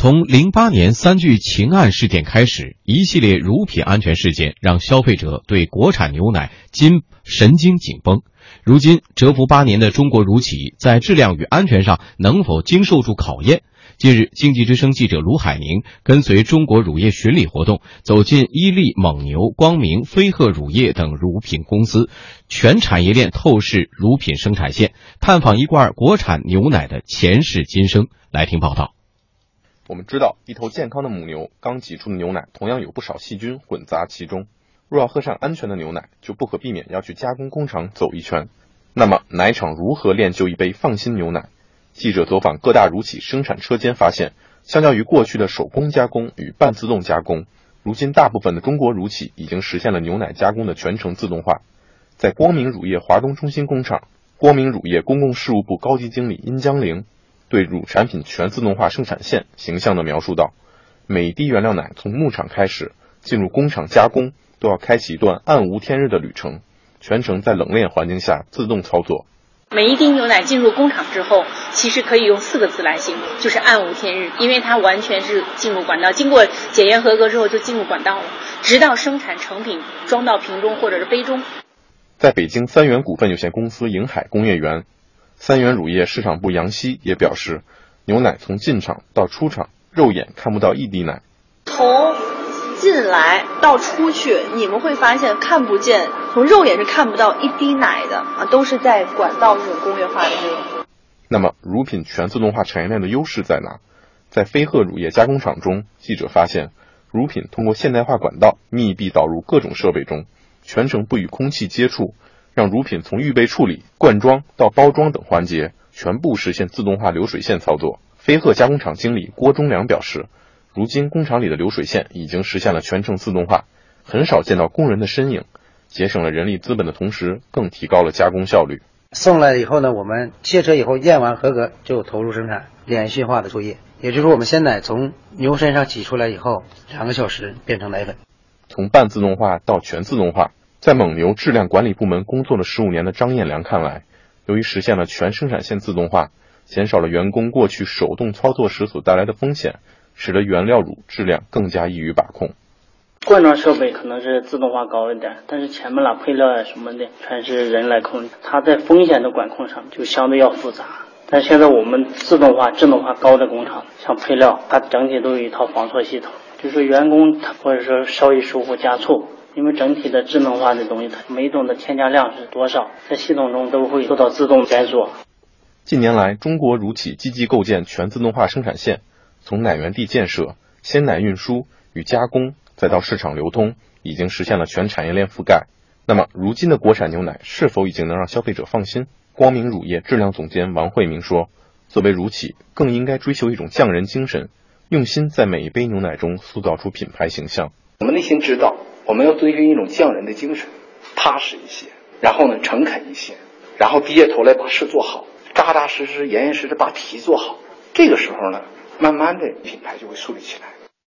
从零八年三聚氰胺事件开始，一系列乳品安全事件让消费者对国产牛奶筋神经紧绷。如今，蛰伏八年的中国乳企在质量与安全上能否经受住考验？近日，经济之声记者卢海宁跟随中国乳业巡礼活动，走进伊利、蒙牛、光明、飞鹤乳业等乳品公司全产业链透视乳品生产线，探访一罐国产牛奶的前世今生。来听报道。我们知道，一头健康的母牛刚挤出的牛奶，同样有不少细菌混杂其中。若要喝上安全的牛奶，就不可避免要去加工工厂走一圈。那么，奶厂如何炼就一杯放心牛奶？记者走访各大乳企生产车间，发现，相较于过去的手工加工与半自动加工，如今大部分的中国乳企已经实现了牛奶加工的全程自动化。在光明乳业华东中心工厂，光明乳业公共事务部高级经理殷江玲。对乳产品全自动化生产线形象地描述道：“每滴原料奶从牧场开始进入工厂加工，都要开启一段暗无天日的旅程，全程在冷链环境下自动操作。每一滴牛奶进入工厂之后，其实可以用四个字来形容，就是暗无天日，因为它完全是进入管道，经过检验合格之后就进入管道了，直到生产成品装到瓶中或者是杯中。”在北京三元股份有限公司瀛海工业园。三元乳业市场部杨希也表示，牛奶从进厂到出厂，肉眼看不到一滴奶。从进来到出去，你们会发现看不见，从肉眼是看不到一滴奶的啊，都是在管道这种工业化的这种。那么，乳品全自动化产业链的优势在哪？在飞鹤乳业加工厂中，记者发现，乳品通过现代化管道密闭导入各种设备中，全程不与空气接触。让乳品从预备处理、灌装到包装等环节全部实现自动化流水线操作。飞鹤加工厂经理郭忠良表示，如今工厂里的流水线已经实现了全程自动化，很少见到工人的身影，节省了人力资本的同时，更提高了加工效率。送来以后呢，我们卸车以后验完合格就投入生产，连续化的作业。也就是我们鲜奶从牛身上挤出来以后，两个小时变成奶粉。从半自动化到全自动化。在蒙牛质量管理部门工作了十五年的张彦良看来，由于实现了全生产线自动化，减少了员工过去手动操作时所带来的风险，使得原料乳质量更加易于把控。罐装设备可能是自动化高一点，但是前面啦配料呀什么的全是人来控制，它在风险的管控上就相对要复杂。但现在我们自动化、智能化高的工厂，像配料，它整体都有一套防错系统，就是员工或者说稍一疏忽加错。因为整体的智能化的东西，它每种的添加量是多少，在系统中都会做到自动检索。近年来，中国乳企积极构建全自动化生产线，从奶源地建设、鲜奶运输与加工，再到市场流通，已经实现了全产业链覆盖。那么，如今的国产牛奶是否已经能让消费者放心？光明乳业质量总监王慧明说：“作为乳企，更应该追求一种匠人精神，用心在每一杯牛奶中塑造出品牌形象。我们内心知道。”我们要遵循一种匠人的精神，踏实一些，然后呢，诚恳一些，然后低下头来把事做好，扎扎实实、严严实实把题做好。这个时候呢，慢慢的品牌就会树立起来。